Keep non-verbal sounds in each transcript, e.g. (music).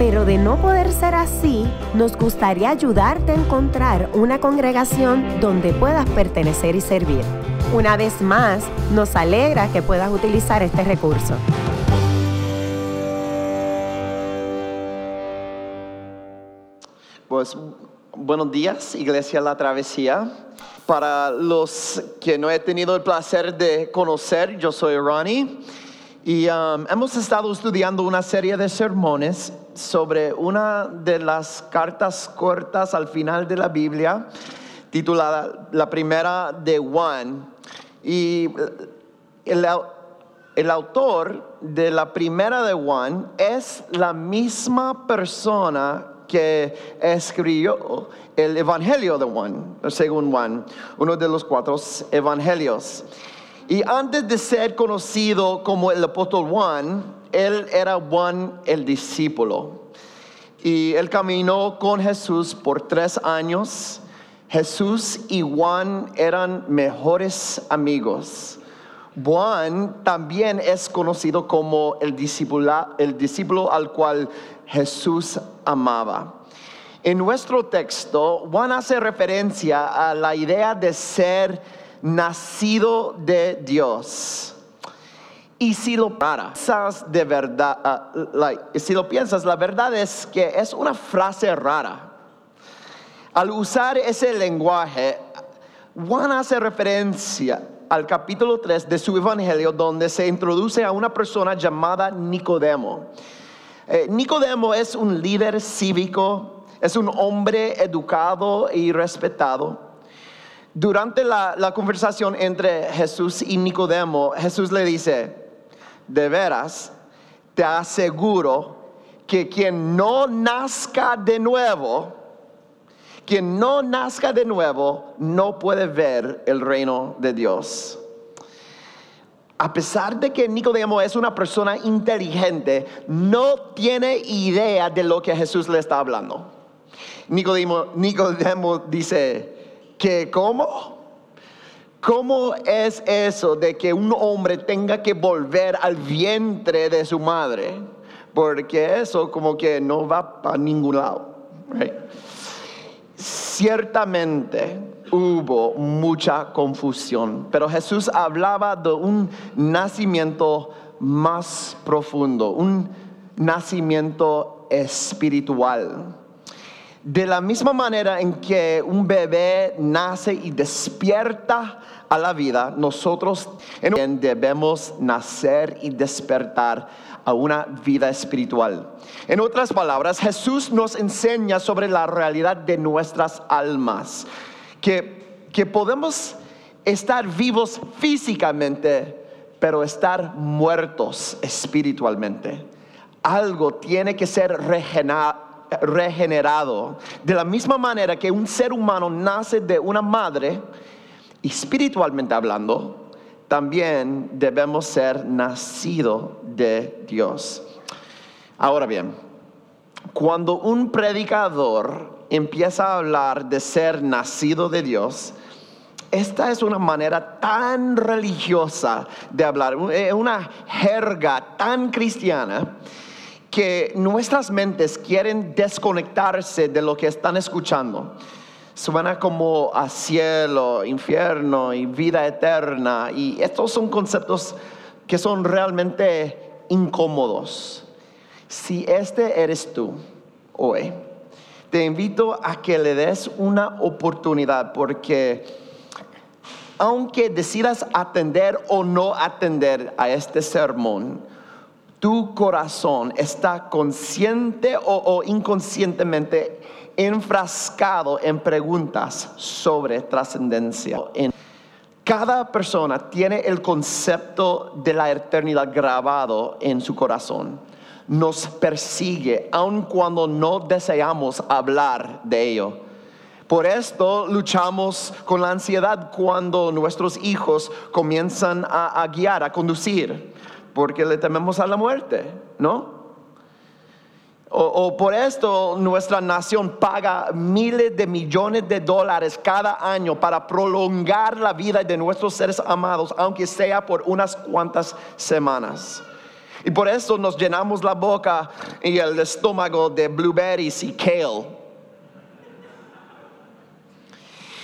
pero de no poder ser así, nos gustaría ayudarte a encontrar una congregación donde puedas pertenecer y servir. Una vez más, nos alegra que puedas utilizar este recurso. Pues buenos días, Iglesia La Travesía. Para los que no he tenido el placer de conocer, yo soy Ronnie y um, hemos estado estudiando una serie de sermones sobre una de las cartas cortas al final de la Biblia, titulada La primera de Juan. Y el, el autor de la primera de Juan es la misma persona que escribió el Evangelio de Juan, según Juan, uno de los cuatro evangelios. Y antes de ser conocido como el apóstol Juan, él era Juan el discípulo. Y él caminó con Jesús por tres años. Jesús y Juan eran mejores amigos. Juan también es conocido como el el discípulo al cual Jesús amaba. En nuestro texto, Juan hace referencia a la idea de ser nacido de Dios. Y si lo piensas de verdad, ah, si lo piensas, la verdad es que es una frase rara. Al usar ese lenguaje, Juan hace referencia al capítulo 3 de su evangelio donde se introduce a una persona llamada Nicodemo. Eh, Nicodemo es un líder cívico, es un hombre educado y respetado. Durante la, conversación entre Jesús y Nicodemo, Jesús le dice, de veras, te aseguro que quien no nazca de nuevo, quien no nazca de nuevo, no puede ver el reino de Dios a pesar de que Nicodemo es una persona inteligente, no tiene idea de lo que Jesús le está hablando. Nicodemo, dice, ¿que cómo? ¿Cómo es eso de que un hombre tenga que volver al vientre de su madre? Porque eso como que no va para ningún lado. Ciertamente, hubo mucha confusión, pero Jesús hablaba de un nacimiento más profundo, un nacimiento espiritual. De la misma manera en que un bebé nace y despierta a la vida, nosotros debemos nacer y despertar a una vida espiritual. En otras palabras, Jesús nos enseña sobre la realidad de nuestras almas que, podemos estar vivos físicamente, pero estar muertos espiritualmente. Algo tiene que ser regenerado. De la misma manera que un ser humano nace de una madre, espiritualmente hablando, también debemos ser nacido de Dios. Ahora bien, cuando un predicador empieza a hablar de ser nacido de Dios, esta es una manera tan religiosa de hablar, eh, una jerga tan cristiana que nuestras mentes quieren desconectarse de lo que están escuchando. Suena como a cielo, infierno y vida eterna. Y estos son conceptos que son realmente incómodos. Si este eres tú hoy, te invito a que le des una oportunidad porque aunque decidas atender o no atender a este sermón, tu corazón está consciente o, inconscientemente enfrascado en preguntas sobre trascendencia. Cada persona tiene el concepto de la eternidad grabado en su corazón nos persigue, aun cuando no deseamos hablar de ello. Por esto luchamos con la ansiedad cuando nuestros hijos comienzan a, a guiar, a conducir, porque le tememos a la muerte, ¿no? O, por esto nuestra nación paga miles de millones de dólares cada año para prolongar la vida de nuestros seres amados, aunque sea por unas cuantas semanas. Y por eso nos llenamos la boca y el estómago de blueberries y kale.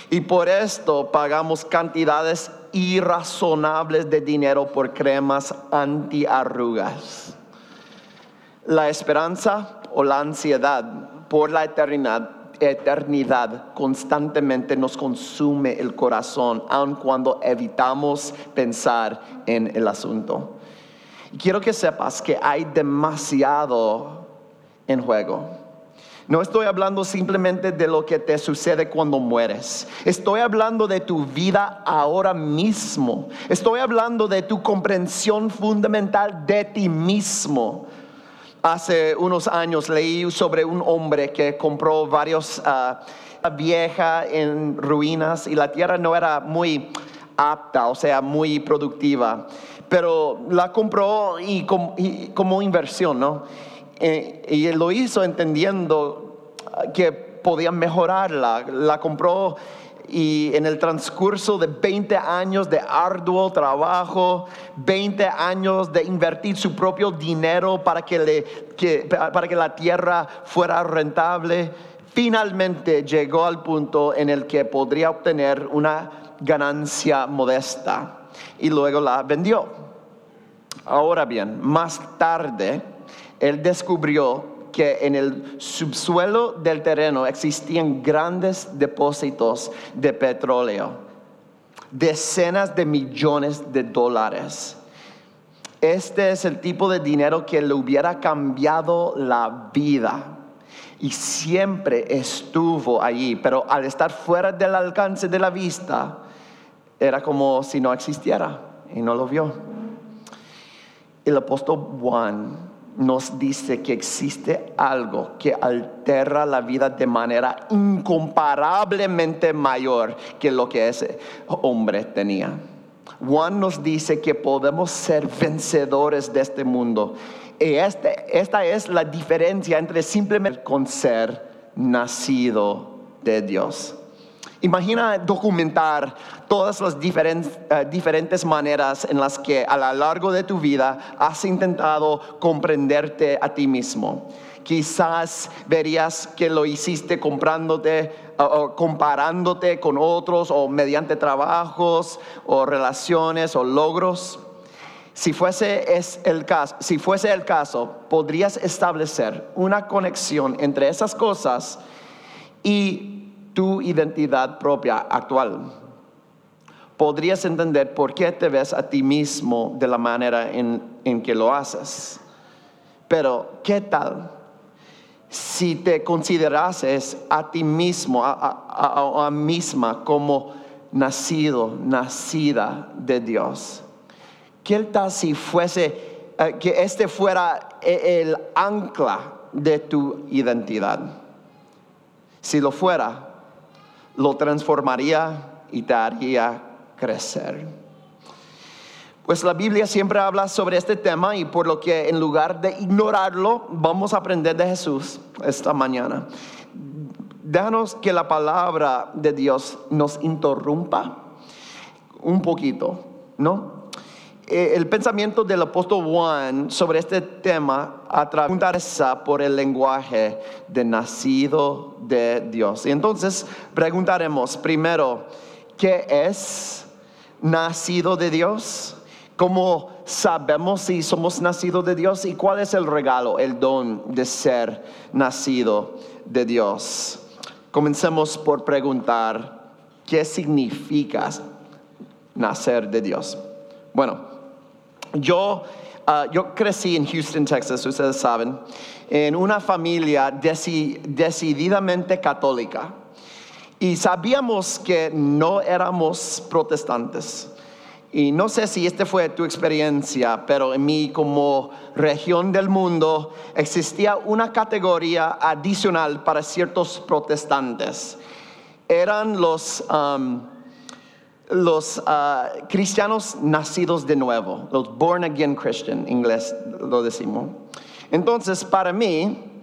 Y por esto pagamos cantidades irrazonables de dinero por cremas antiarrugas. La esperanza o la ansiedad por la eternidad, eternidad constantemente nos consume el corazón, aun cuando evitamos pensar en el asunto. Quiero que sepas que hay demasiado en juego. No estoy hablando simplemente de lo que te sucede cuando mueres. Estoy hablando de tu vida ahora mismo. Estoy hablando de tu comprensión fundamental de ti mismo. Hace unos años leí sobre un hombre que compró varios uh, en ruinas y la tierra no era muy apta, o sea, muy productiva, pero la compró como, inversión, ¿no? Eh, y lo hizo entendiendo que podía mejorarla, la compró y en el transcurso de 20 años de arduo trabajo, 20 años de invertir su propio dinero para que, le, para que la tierra fuera rentable, finalmente llegó al punto en el que podría obtener una ganancia modesta y luego la vendió. Ahora bien, más tarde, él descubrió que en el subsuelo del terreno existían grandes depósitos de petróleo, decenas de millones de dólares. Este es el tipo de dinero que le hubiera cambiado la vida y siempre estuvo allí, pero al estar fuera del alcance de la vista, era como si no existiera y no lo vio. El apóstol Juan nos dice que existe algo que altera la vida de manera incomparablemente mayor que lo que ese hombre tenía. Juan nos dice que podemos ser vencedores de este mundo. Y este, esta es la diferencia entre simplemente con ser nacido de Dios. Imagina documentar todas las eh, diferentes, maneras en las que a lo largo de tu vida has intentado comprenderte a ti mismo. Quizás verías que lo hiciste comprándote o comparándote con otros o mediante trabajos o relaciones o logros. Si fuese, es el caso, si fuese el caso, podrías establecer una conexión entre esas cosas y tu identidad propia actual. Podrías entender por qué te ves a ti mismo de la manera en, que lo haces. Pero, ¿qué tal si te considerases a ti mismo, a, a, misma, como nacido, nacida de Dios? ¿Qué tal si fuese, eh, que este fuera el ancla de tu identidad? Si lo fuera, lo transformaría y te haría crecer. Pues la Biblia siempre habla sobre este tema y por lo que en lugar de ignorarlo, vamos a aprender de Jesús esta mañana. Déjanos que la palabra de Dios nos interrumpa un poquito, ¿no? Eh, el pensamiento del apóstol Juan sobre este tema atraviesa por el lenguaje de nacido de Dios. Y entonces preguntaremos primero, ¿qué es nacido de Dios? ¿Cómo sabemos si somos nacidos de Dios? ¿Y cuál es el regalo, el don de ser nacido de Dios? Comencemos por preguntar, ¿qué significa nacer de Dios? Bueno, yo, ah, yo crecí en Houston, Texas, ustedes saben, en una familia decididamente católica. Y sabíamos que no éramos protestantes. Y no sé si esta fue tu experiencia, pero en mí como región del mundo existía una categoría adicional para ciertos protestantes. eran los, um, los uh, cristianos nacidos de nuevo, los born again Christian, inglés lo decimos. Entonces, para mí,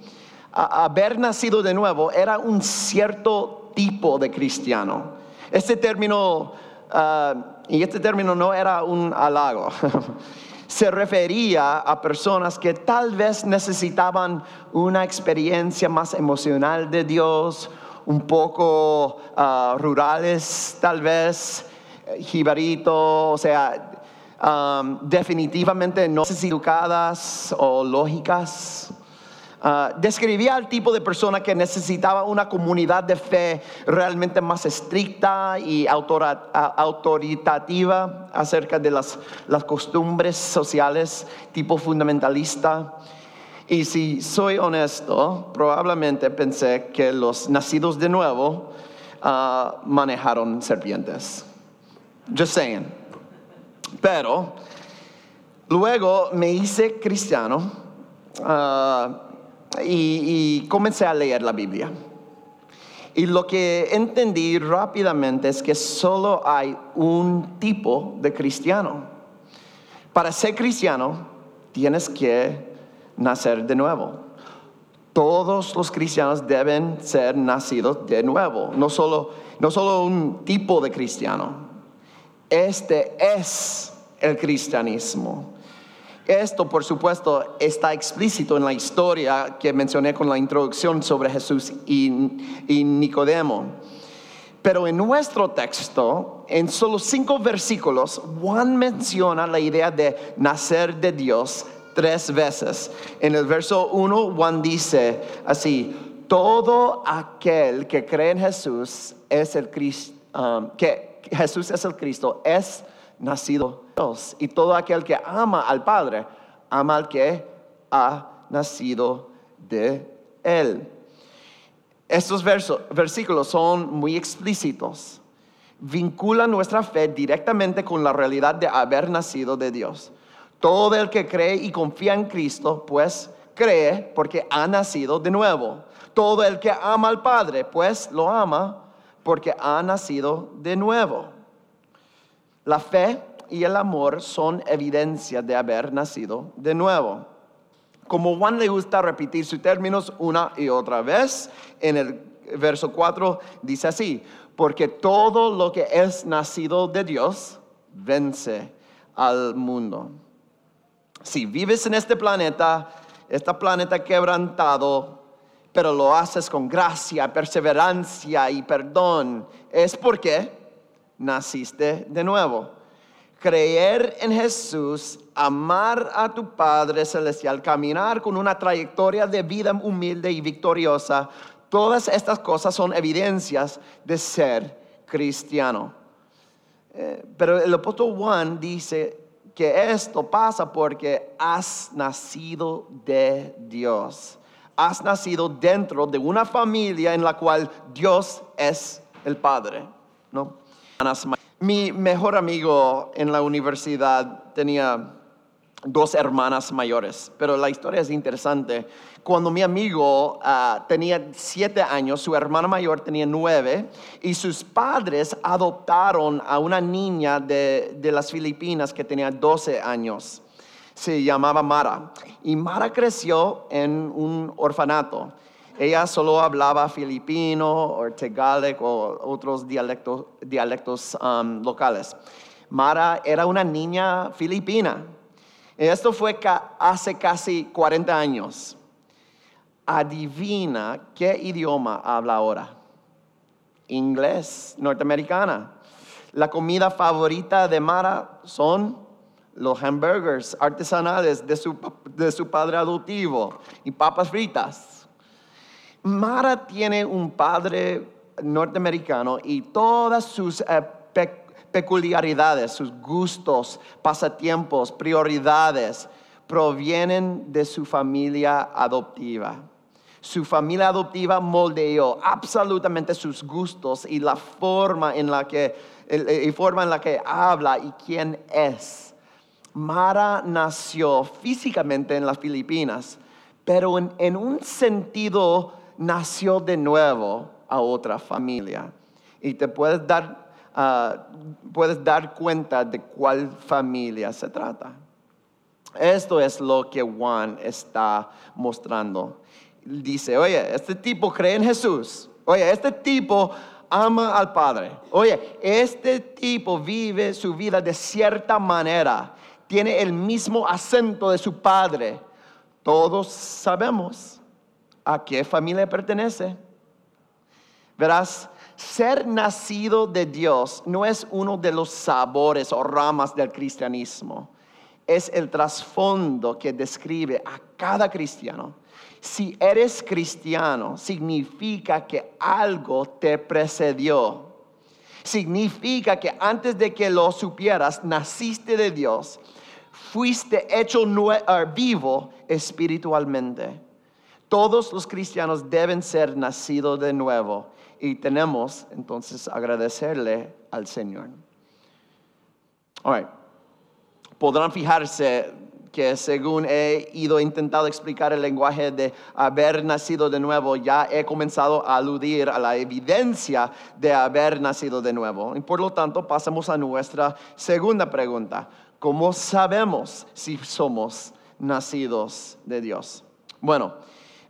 haber nacido de nuevo era un cierto tipo de cristiano. Este término, uh, y este término no era un halago. (laughs) se refería a personas que tal vez necesitaban una experiencia más emocional de Dios, un poco uh, rurales tal vez, jibarito, o sea, um, definitivamente no educadas o lógicas. Uh, describía al tipo de persona que necesitaba una comunidad de fe realmente más estricta y autoritativa acerca de las, costumbres sociales tipo fundamentalista. Y si soy honesto, probablemente pensé que los nacidos de nuevo uh, manejaron serpientes. Just saying. Pero luego me hice cristiano uh, y, comencé a leer la Biblia. Y lo que entendí rápidamente es que solo hay un tipo de cristiano. Para ser cristiano tienes que nacer de nuevo. Todos los cristianos deben ser nacidos de nuevo, no solo, no solo un tipo de cristiano. Este es el cristianismo. Esto, por supuesto, está explícito en la historia que mencioné con la introducción sobre Jesús y, Nicodemo. Pero en nuestro texto, en solo cinco versículos, Juan menciona la idea de nacer de Dios tres veces. En el verso 1, Juan dice así, todo aquel que cree en Jesús es el Cristo, um, que Jesús es el Cristo, es nacido Dios. Y todo aquel que ama al Padre, ama al que ha nacido de Él. Estos versículos son muy explícitos. Vinculan nuestra fe directamente con la realidad de haber nacido de Dios. Todo el que cree y confía en Cristo, pues cree porque ha nacido de nuevo. Todo el que ama al Padre, pues lo ama porque ha nacido de nuevo. La fe y el amor son evidencia de haber nacido de nuevo. Como Juan le gusta repetir sus términos una y otra vez, en el verso 4 dice así, porque todo lo que es nacido de Dios vence al mundo. Si vives en este planeta, este planeta quebrantado, pero lo haces con gracia, perseverancia y perdón, es porque naciste de nuevo. Creer en Jesús, amar a tu Padre Celestial, caminar con una trayectoria de vida humilde y victoriosa, todas estas cosas son evidencias de ser cristiano. Eh, pero el apóstol Juan dice que esto pasa porque has nacido de Dios. Has nacido dentro de una familia en la cual Dios es el Padre, ¿no? Mi mejor amigo en la universidad tenía dos hermanas mayores, pero la historia es interesante. Cuando mi amigo ah, tenía siete años, su hermana mayor tenía nueve, y sus padres adoptaron a una niña de, de las Filipinas que tenía doce años. Se llamaba Mara. Y Mara creció en un orfanato. Ella solo hablaba filipino o tegalec o otros dialectos, um, locales. Mara era una niña filipina. Esto fue hace casi 40 años. Adivina qué idioma habla ahora. Inglés, norteamericana. La comida favorita de Mara son los hamburgers artesanales de su, de su padre adoptivo y papas fritas. Mara tiene un padre norteamericano y todas sus eh, peculiaridades, sus gustos, pasatiempos, prioridades, provienen de su familia adoptiva. Su familia adoptiva moldeó absolutamente sus gustos y la forma en la que, y forma en la que habla y quién es. Mara nació físicamente en las Filipinas, pero en un sentido nació de nuevo a otra familia. y te puedes dar, ah, puedes dar cuenta de cuál familia se trata. Esto es lo que Juan está mostrando. Dice, oye, este tipo cree en Jesús. Oye, este tipo ama al Padre. Oye, este tipo vive su vida de cierta manera. Tiene el mismo acento de su Padre. Todos sabemos a qué familia pertenece. Verás, ser nacido de Dios no es uno de los sabores o ramas del cristianismo. Es el trasfondo que describe a cada cristiano. Si eres cristiano, significa que algo te precedió. Significa que antes de que lo supieras, naciste de Dios. Fuiste hecho eh, vivo espiritualmente. Todos los cristianos deben ser nacidos de nuevo y tenemos entonces agradecerle al Señor. Podrán fijarse que según he ido intentando explicar el lenguaje de haber nacido de nuevo, ya he comenzado a aludir a la evidencia de haber nacido de nuevo. Y por lo tanto, pasamos a nuestra segunda pregunta. ¿Cómo sabemos si somos nacidos de Dios? Bueno,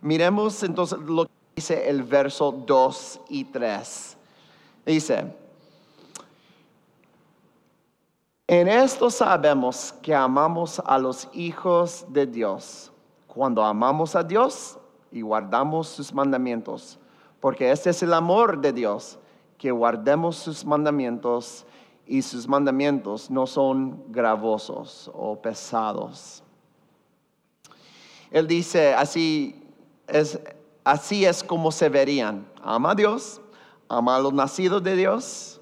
miremos entonces lo que dice el verso 2 y 3. Dice, en esto sabemos que amamos a los hijos de Dios, cuando amamos a Dios y guardamos sus mandamientos, porque este es el amor de Dios, que guardemos sus mandamientos y sus mandamientos no son gravosos o pesados. Él dice, así es, así es como se verían. Ama a Dios, ama a los nacidos de Dios,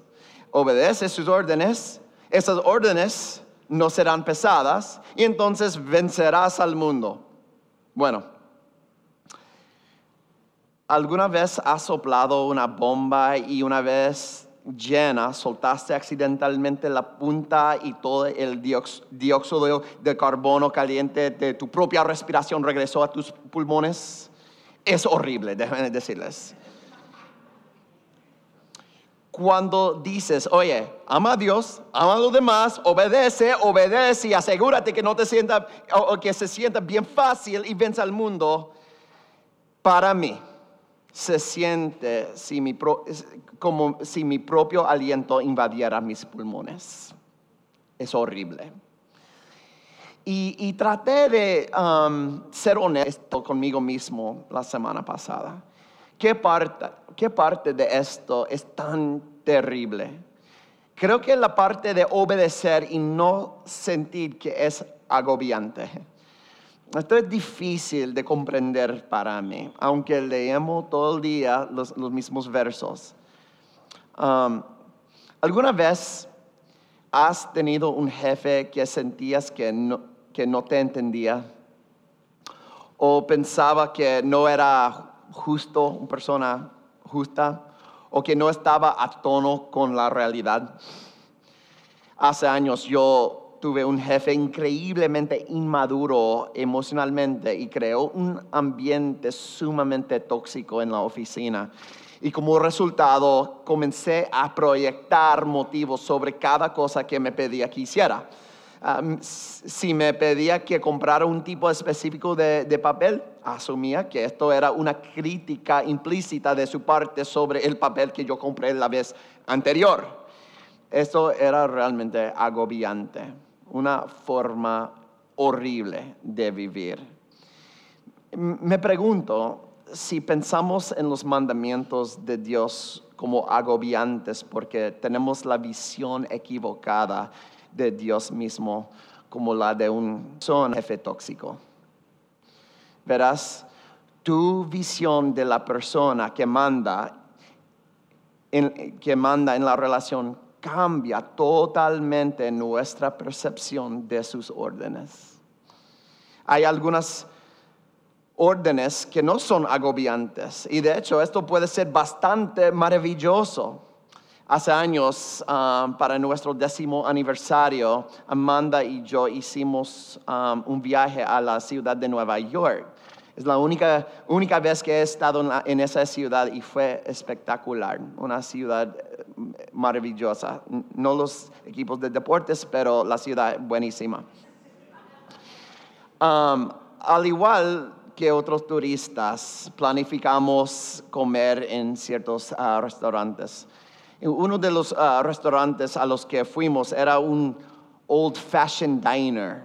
obedece sus órdenes esas órdenes no serán pesadas y entonces vencerás al mundo. Bueno, ¿alguna vez has soplado una bomba y una vez llena soltaste accidentalmente la punta y todo el dióxido de carbono caliente de tu propia respiración regresó a tus pulmones? Es horrible, déjenme decirles cuando dices, oye, ama a Dios, ama a los demás, obedece, obedece y asegúrate que no te sienta o, que se sienta bien fácil y vence al mundo, para mí se siente como si mi propio aliento invadiera mis pulmones. Es horrible. Y, traté de um, ser honesto conmigo mismo la semana pasada. ¿Qué parte, ¿Qué parte de esto es tan terrible? Creo que la parte de obedecer y no sentir que es agobiante. Esto es difícil de comprender para mí, aunque leemos todo el día los, mismos versos. Um, ¿Alguna vez has tenido un jefe que sentías que no, que no te entendía? ¿O pensaba que no era justo, una persona justa o que no estaba a tono con la realidad. Hace años yo tuve un jefe increíblemente inmaduro emocionalmente y creó un ambiente sumamente tóxico en la oficina. Y como resultado comencé a proyectar motivos sobre cada cosa que me pedía que hiciera si me pedía que comprara un tipo específico de, de, papel, asumía que esto era una crítica implícita de su parte sobre el papel que yo compré la vez anterior. Esto era realmente agobiante, una forma horrible de vivir. Me pregunto si pensamos en los mandamientos de Dios como agobiantes porque tenemos la visión equivocada de Dios mismo como la de un son jefe tóxico. Verás, tu visión de la persona que manda en, que manda en la relación cambia totalmente nuestra percepción de sus órdenes. Hay algunas órdenes que no son agobiantes y de hecho esto puede ser bastante maravilloso Hace años, um, para nuestro décimo aniversario, Amanda y yo hicimos um, un viaje a la ciudad de Nueva York. Es la única, única vez que he estado en, esa ciudad y fue espectacular. Una ciudad maravillosa. No los equipos de deportes, pero la ciudad buenísima. Um, al igual que otros turistas, planificamos comer en ciertos ah, restaurantes. Uno de los ah, restaurantes a los que fuimos era un old fashioned diner,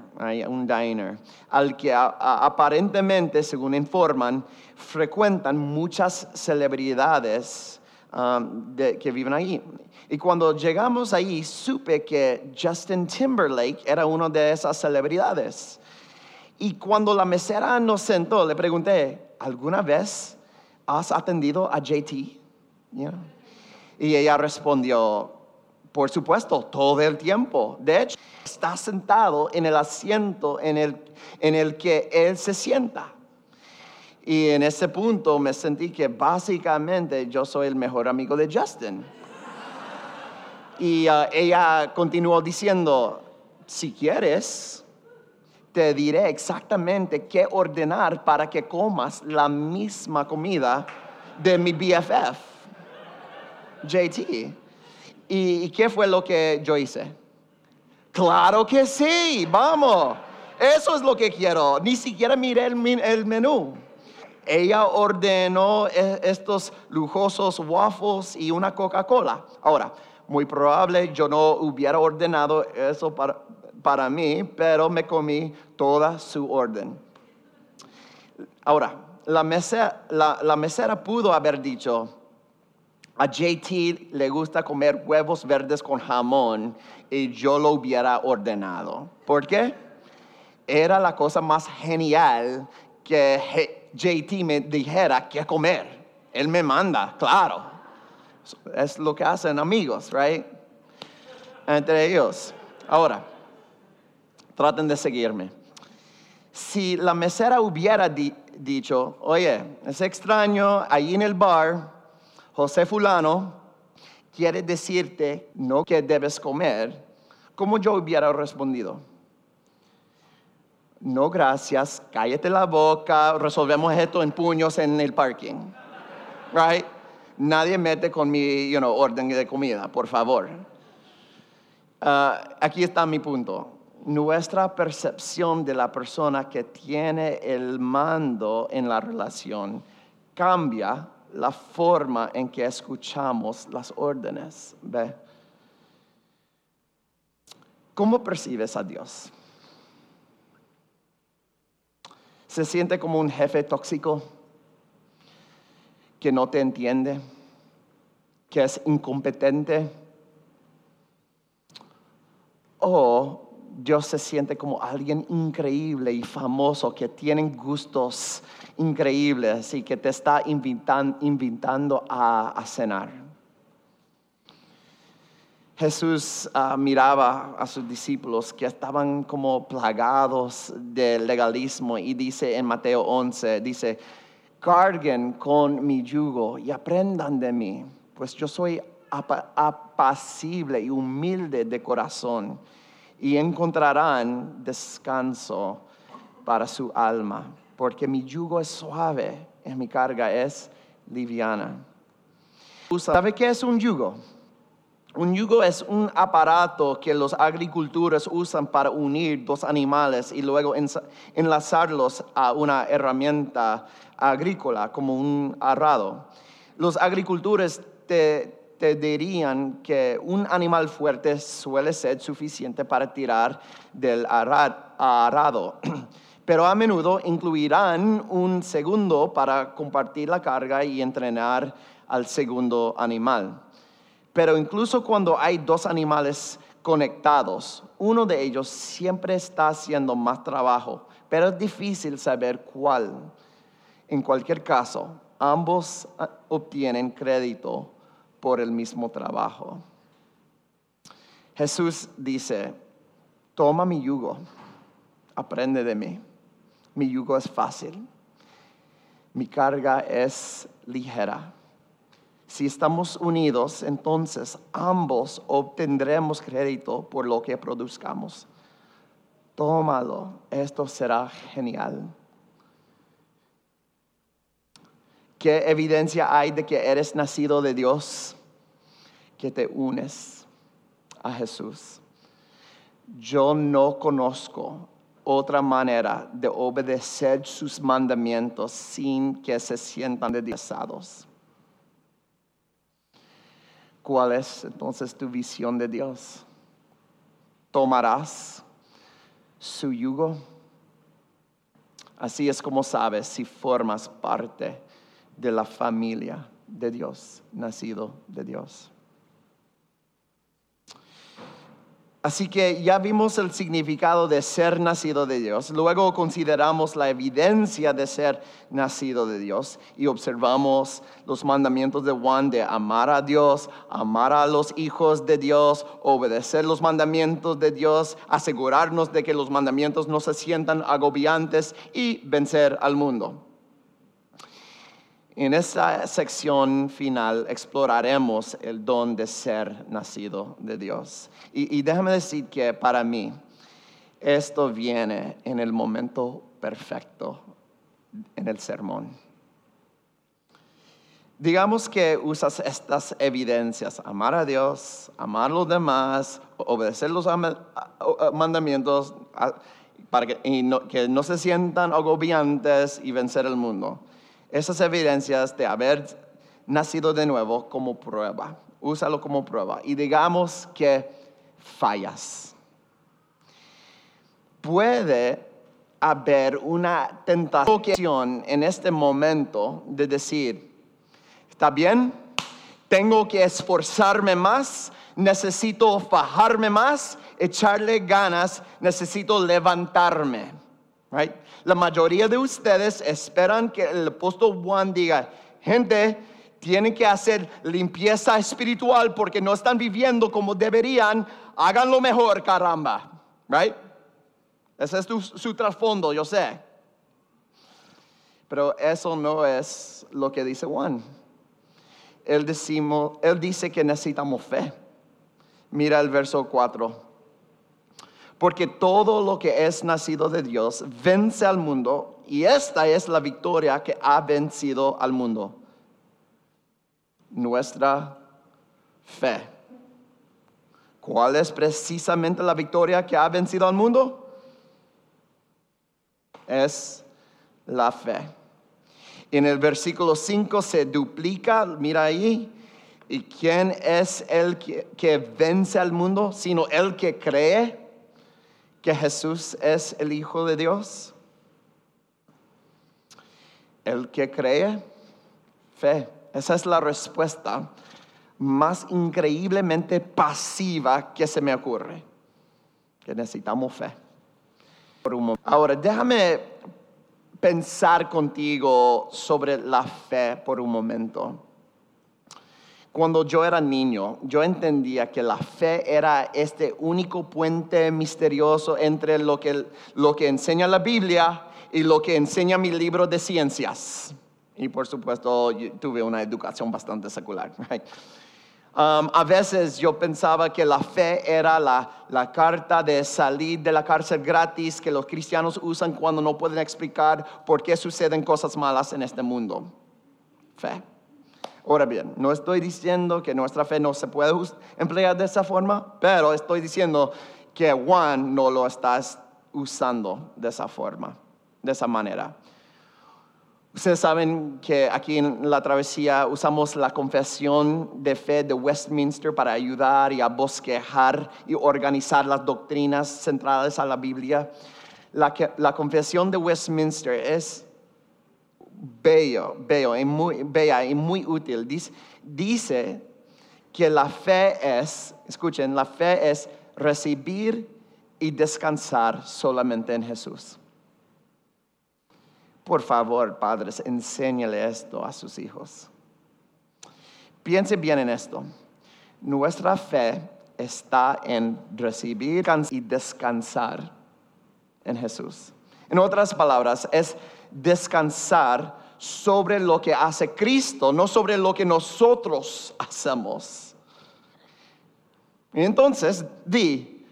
un diner, al que aparentemente, según informan, frecuentan muchas celebridades um, que viven ahí. Y cuando llegamos ahí, supe que Justin Timberlake era una de esas celebridades. Y cuando la mesera nos sentó, le pregunté, ¿alguna vez has atendido a JT? Y ella respondió, por supuesto, todo el tiempo. De hecho, está sentado en el asiento en el, en el que él se sienta. Y en ese punto me sentí que básicamente yo soy el mejor amigo de Justin. Y uh, ella continuó diciendo, si quieres, te diré exactamente qué ordenar para que comas la misma comida de mi BFF, JT. ¿Y, qué fue lo que yo hice? Claro que sí, vamos. Eso es lo que quiero. Ni siquiera miré el, el menú. Ella ordenó e, estos lujosos waffles y una Coca-Cola. Ahora, muy probable yo no hubiera ordenado eso para, para mí, pero me comí toda su orden. Ahora, la mesera, la, mesera pudo haber dicho, a JT le gusta comer huevos verdes con jamón y yo lo hubiera ordenado. ¿Por qué? Era la cosa más genial que JT me dijera qué comer. Él me manda, claro. Es lo que hacen amigos, right? Entre ellos. Ahora, traten de seguirme. Si la mesera hubiera dicho, oye, es extraño, ahí en el bar, José Fulano quiere decirte no que debes comer, ¿cómo yo hubiera respondido? No, gracias, cállate la boca, resolvemos esto en puños en el parking. Right? Nadie mete con mi orden de comida, por favor. Ah, aquí está mi punto nuestra percepción de la persona que tiene el mando en la relación cambia la forma en que escuchamos las órdenes. ¿Ve? ¿Cómo percibes a Dios? ¿Se siente como un jefe tóxico que no te entiende, que es incompetente? ¿O Dios se siente como alguien increíble y famoso que tiene gustos increíbles y que te está invitando a, cenar. Jesús ah, miraba a sus discípulos que estaban como plagados del legalismo y dice en Mateo 11, dice, carguen con mi yugo y aprendan de mí, pues yo soy apacible y humilde de corazón y encontrarán descanso para su alma, porque mi yugo es suave y mi carga es liviana. ¿Sabe qué es un yugo? Un yugo es un aparato que los agricultores usan para unir dos animales y luego enlazarlos a una herramienta agrícola como un arado. Los agricultores te, dirían que un animal fuerte suele ser suficiente para tirar del arado, (clears throat) pero a menudo incluirán un segundo para compartir la carga y entrenar al segundo animal. Pero incluso cuando hay dos animales conectados, uno de ellos siempre está haciendo más trabajo, pero es difícil saber cuál. En cualquier caso, ambos ah, obtienen crédito por el mismo trabajo. Jesús dice, toma mi yugo, aprende de mí. Mi yugo es fácil, mi carga es ligera. Si estamos unidos, entonces ambos obtendremos crédito por lo que produzcamos. Tómalo, esto será genial. ¿Qué evidencia hay de que eres nacido de Dios? que te unes a Jesús. Yo no conozco otra manera de obedecer sus mandamientos sin que se sientan dedicados. ¿Cuál es entonces tu visión de Dios? ¿Tomarás su yugo? Así es como sabes si formas parte de la familia de Dios, nacido de Dios. Así que ya vimos el significado de ser nacido de Dios. Luego consideramos la evidencia de ser nacido de Dios y observamos los mandamientos de Juan de amar a Dios, amar a los hijos de Dios, obedecer los mandamientos de Dios, asegurarnos de que los mandamientos no se sientan agobiantes y vencer al mundo. En esta sección final exploraremos el don de ser nacido de Dios. Y, déjame decir que para mí esto viene en el momento perfecto en el sermón. Digamos que usas estas evidencias, amar a Dios, amar a los demás, obedecer los mandamientos para que, que no se sientan agobiantes y vencer el mundo esas evidencias de haber nacido de nuevo como prueba. Úsalo como prueba. Y digamos que fallas. Puede haber una tentación en este momento de decir, ¿está bien? Tengo que esforzarme más, necesito fajarme más, echarle ganas, necesito levantarme. Right? La mayoría de ustedes esperan que el apóstol Juan diga, gente, tienen que hacer limpieza espiritual porque no están viviendo como deberían, háganlo mejor, caramba. Right? Ese es su trasfondo, yo sé. Pero eso no es lo que dice Juan. Él, él dice que necesitamos fe. Mira el verso 4 porque todo lo que es nacido de Dios vence al mundo y esta es la victoria que ha vencido al mundo. Nuestra fe. ¿Cuál es precisamente la victoria que ha vencido al mundo? Es la fe. En el versículo 5 se duplica, mira ahí, ¿y quién es el que, que vence al mundo? Sino el que cree que Jesús es el Hijo de Dios? El que cree, fe. Esa es la respuesta más increíblemente pasiva que se me ocurre. Que necesitamos fe. Ahora, déjame pensar contigo sobre la fe por un momento. Cuando yo era niño, yo entendía que la fe era este único puente misterioso entre lo que, lo que enseña la Biblia y lo que enseña mi libro de ciencias. Y por supuesto, tuve una educación bastante secular. (laughs) Um, a veces yo pensaba que la fe era la, la, carta de salir de la cárcel gratis que los cristianos usan cuando no pueden explicar por qué suceden cosas malas en este mundo. Fe. Ahora bien, no estoy diciendo que nuestra fe no se puede emplear de esa forma, pero estoy diciendo que Juan no lo está usando de esa forma, de esa manera. Ustedes saben que aquí en la travesía usamos la confesión de fe de Westminster para ayudar y a bosquejar y organizar las doctrinas centrales a la Biblia. La, la confesión de Westminster es bello, y muy, bella y muy útil. Dice, dice que la fe es, escuchen, la fe es recibir y descansar solamente en Jesús. Por favor, padres, enséñale esto a sus hijos. Piense bien en esto. Nuestra fe está en recibir y descansar en Jesús. En otras palabras, es descansar sobre lo que hace Cristo, no sobre lo que nosotros hacemos. entonces, di,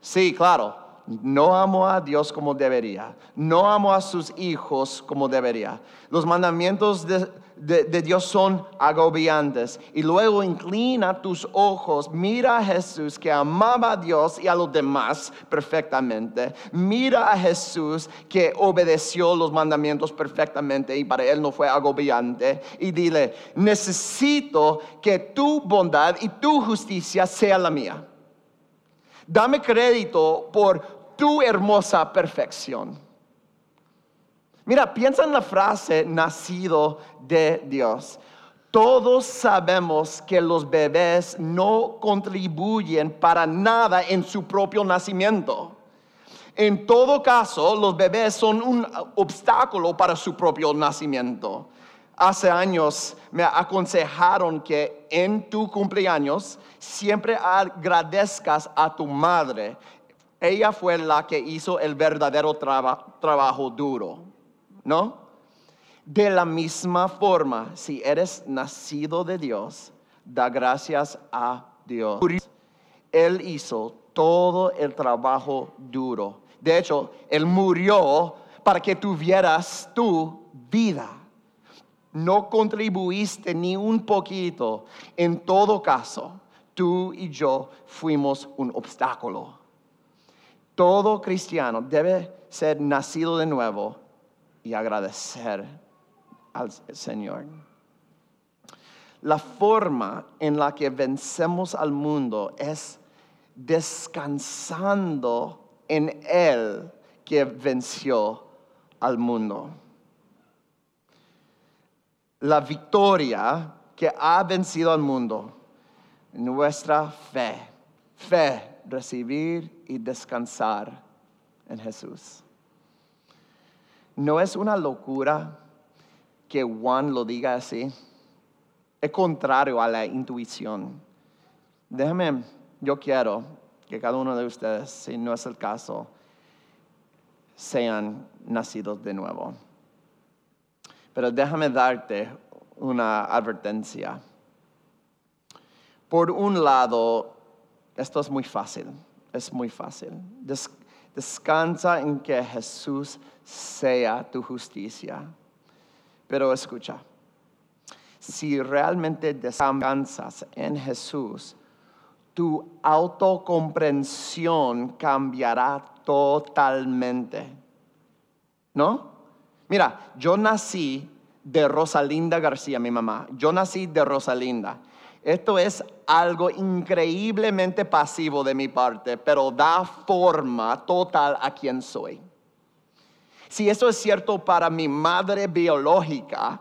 sí, claro, no amo a Dios como debería, no amo a sus hijos como debería. Los mandamientos de, de, Dios son agobiantes. Y luego inclina tus ojos, mira a Jesús que amaba a Dios y a los demás perfectamente. Mira a Jesús que obedeció los mandamientos perfectamente y para él no fue agobiante. Y dile, necesito que tu bondad y tu justicia sea la mía. Dame crédito por tu hermosa perfección. Mira, piensa en la frase nacido de Dios. Todos sabemos que los bebés no contribuyen para nada en su propio nacimiento. En todo caso, los bebés son un obstáculo para su propio nacimiento. Hace años me aconsejaron que en tu cumpleaños siempre agradezcas a tu madre. Ella fue la que hizo el verdadero trabajo duro. ¿No? De la misma forma, si eres nacido de Dios, da gracias a Dios. Él hizo todo el trabajo duro. De hecho, Él murió para que tuvieras tu vida. No contribuiste ni un poquito. En todo caso, tú y yo fuimos un obstáculo. Todo cristiano debe ser nacido de nuevo y agradecer al Señor. La forma en la que vencemos al mundo es descansando en Él que venció al mundo. La victoria que ha vencido al mundo, nuestra fe, fe, recibir y descansar en Jesús. ¿No es una locura que Juan lo diga así? Es contrario a la intuición. Déjame, yo quiero que cada uno de ustedes, si no es el caso, sean nacidos de nuevo. Pero déjame darte una advertencia. Por un lado, esto es muy fácil, es muy fácil. Descansa en que Jesús sea tu justicia. Pero escucha, si realmente descansas en Jesús, tu autocomprensión cambiará totalmente. ¿No? Mira, yo nací de Rosalinda García, mi mamá. Yo nací de Rosalinda. Esto es algo increíblemente pasivo de mi parte, pero da forma total a quien soy. Si eso es cierto para mi madre biológica,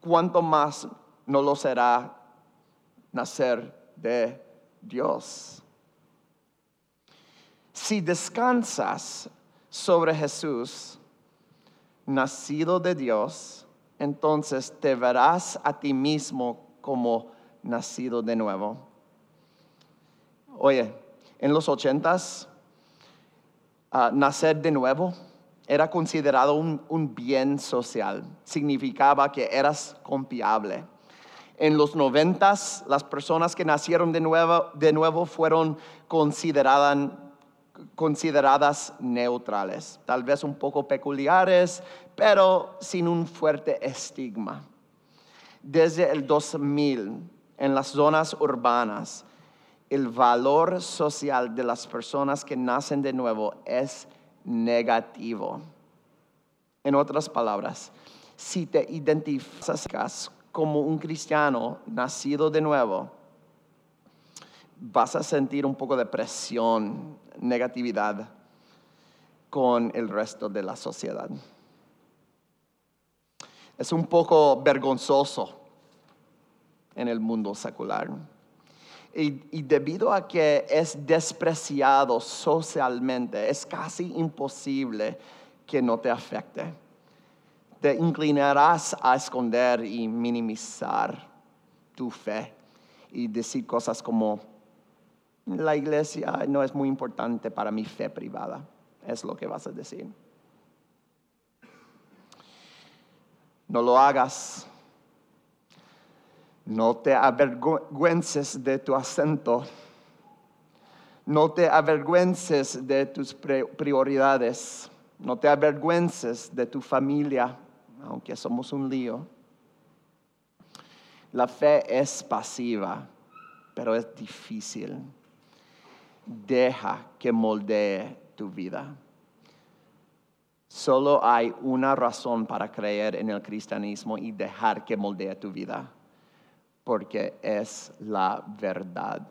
¿cuánto más no lo será nacer de Dios? Si descansas sobre Jesús, nacido de Dios, entonces te verás a ti mismo como nacido de nuevo. Oye, en los ochentas, ah, nacer de nuevo era considerado un, bien social, significaba que eras confiable. En los noventas, las personas que nacieron de nuevo, de nuevo fueron consideradas, consideradas neutrales, tal vez un poco peculiares, pero sin un fuerte estigma. Desde el 2000, en las zonas urbanas, el valor social de las personas que nacen de nuevo es negativo. En otras palabras, si te identificas como un cristiano nacido de nuevo, vas a sentir un poco de presión, negatividad con el resto de la sociedad. Es un poco vergonzoso en el mundo secular. Y, debido a que es despreciado socialmente, es casi imposible que no te afecte. Te inclinarás a esconder y minimizar tu fe y decir cosas como, la iglesia no es muy importante para mi fe privada. Es lo que vas a decir. No lo hagas no te avergüences de tu acento. No te avergüences de tus prioridades. No te avergüences de tu familia, aunque somos un lío. La fe es pasiva, pero es difícil. Deja que moldee tu vida. Solo hay una razón para creer en el cristianismo y dejar que moldee tu vida, porque es la verdad.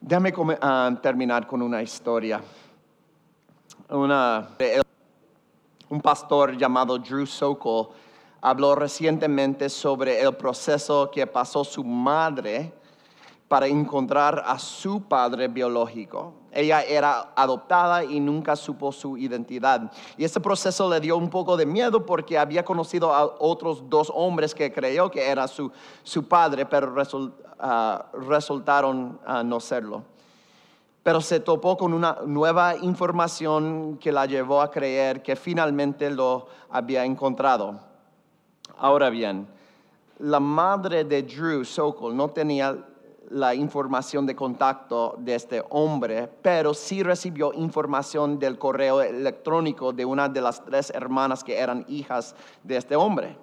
Déjame ah, terminar con una historia. un pastor llamado Drew Sokol habló recientemente sobre el proceso que pasó su madre para encontrar a su padre biológico. Ella era adoptada y nunca supo su identidad. Y ese proceso le dio un poco de miedo porque había conocido a otros dos hombres que creyó que era su, padre, pero ah, resultaron ah, no serlo. Pero se topó con una nueva información que la llevó a creer que finalmente lo había encontrado. Ahora bien, la madre de Drew Sokol no tenía la información de contacto de este hombre, pero sí recibió información del correo electrónico de una de las tres hermanas que eran hijas de este hombre.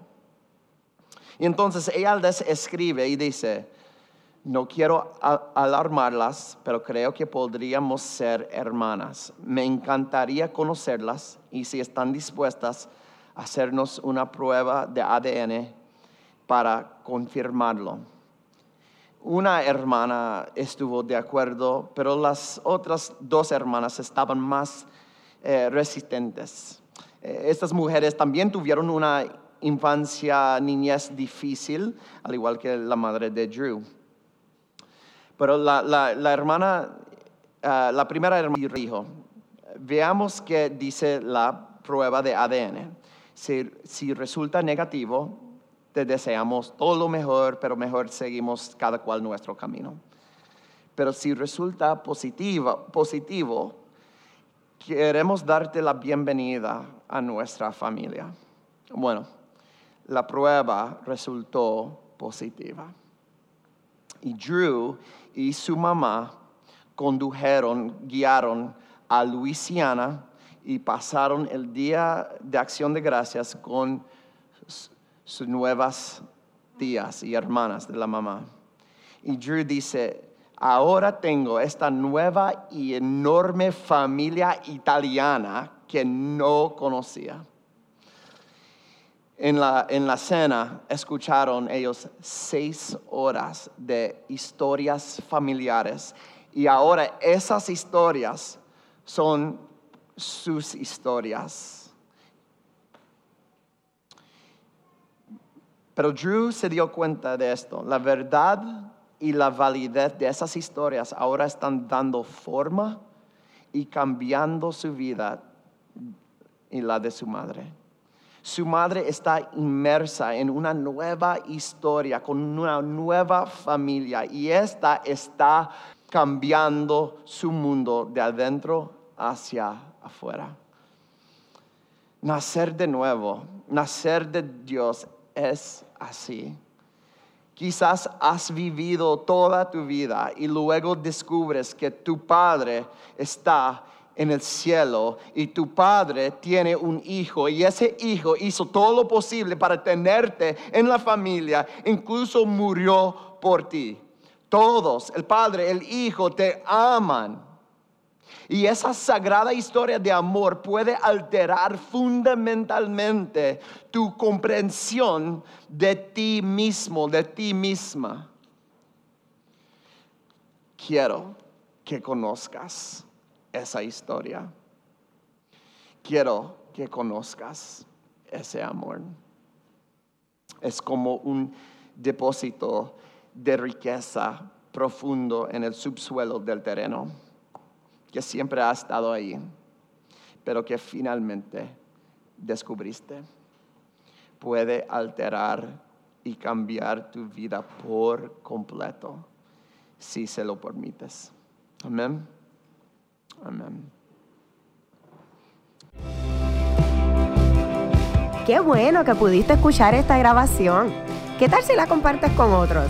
Y entonces ella les escribe y dice, no quiero alarmarlas, pero creo que podríamos ser hermanas. Me encantaría conocerlas y si están dispuestas hacernos una prueba de ADN para confirmarlo una hermana estuvo de acuerdo, pero las otras dos hermanas estaban más eh, resistentes. Eh, estas mujeres también tuvieron una infancia, niñez difícil, al igual que la madre de Drew. Pero la, hermana, ah, la primera hermana dijo, veamos qué dice la prueba de ADN. si resulta negativo, te deseamos todo lo mejor, pero mejor seguimos cada cual nuestro camino. Pero si resulta positivo, positivo, queremos darte la bienvenida a nuestra familia. Bueno, la prueba resultó positiva. Y Drew y su mamá condujeron, guiaron a Luisiana y pasaron el día de acción de gracias con sus nuevas tías y hermanas de la mamá. Y Drew dice, ahora tengo esta nueva y enorme familia italiana que no conocía. En la, en la cena escucharon ellos seis horas de historias familiares y ahora esas historias son sus historias Pero Drew se dio cuenta de esto. La verdad y la validez de esas historias ahora están dando forma y cambiando su vida y la de su madre. Su madre está inmersa en una nueva historia, con una nueva familia, y esta está cambiando su mundo de adentro hacia afuera. Nacer de nuevo, nacer de Dios es así. Quizás has vivido toda tu vida y luego descubres que tu Padre está en el cielo y tu Padre tiene un hijo y ese hijo hizo todo lo posible para tenerte en la familia, incluso murió por ti. Todos, el Padre, el Hijo, te aman y esa sagrada historia de amor puede alterar fundamentalmente tu comprensión de ti mismo, de ti misma. Quiero que conozcas esa historia. Quiero que conozcas ese amor. Es como un depósito de riqueza profundo en el subsuelo del terreno que siempre ha estado ahí, pero que finalmente descubriste, puede alterar y cambiar tu vida por completo si se lo permites. Amén. Amén. Qué bueno que pudiste escuchar esta grabación. ¿Qué tal si la compartes con otros?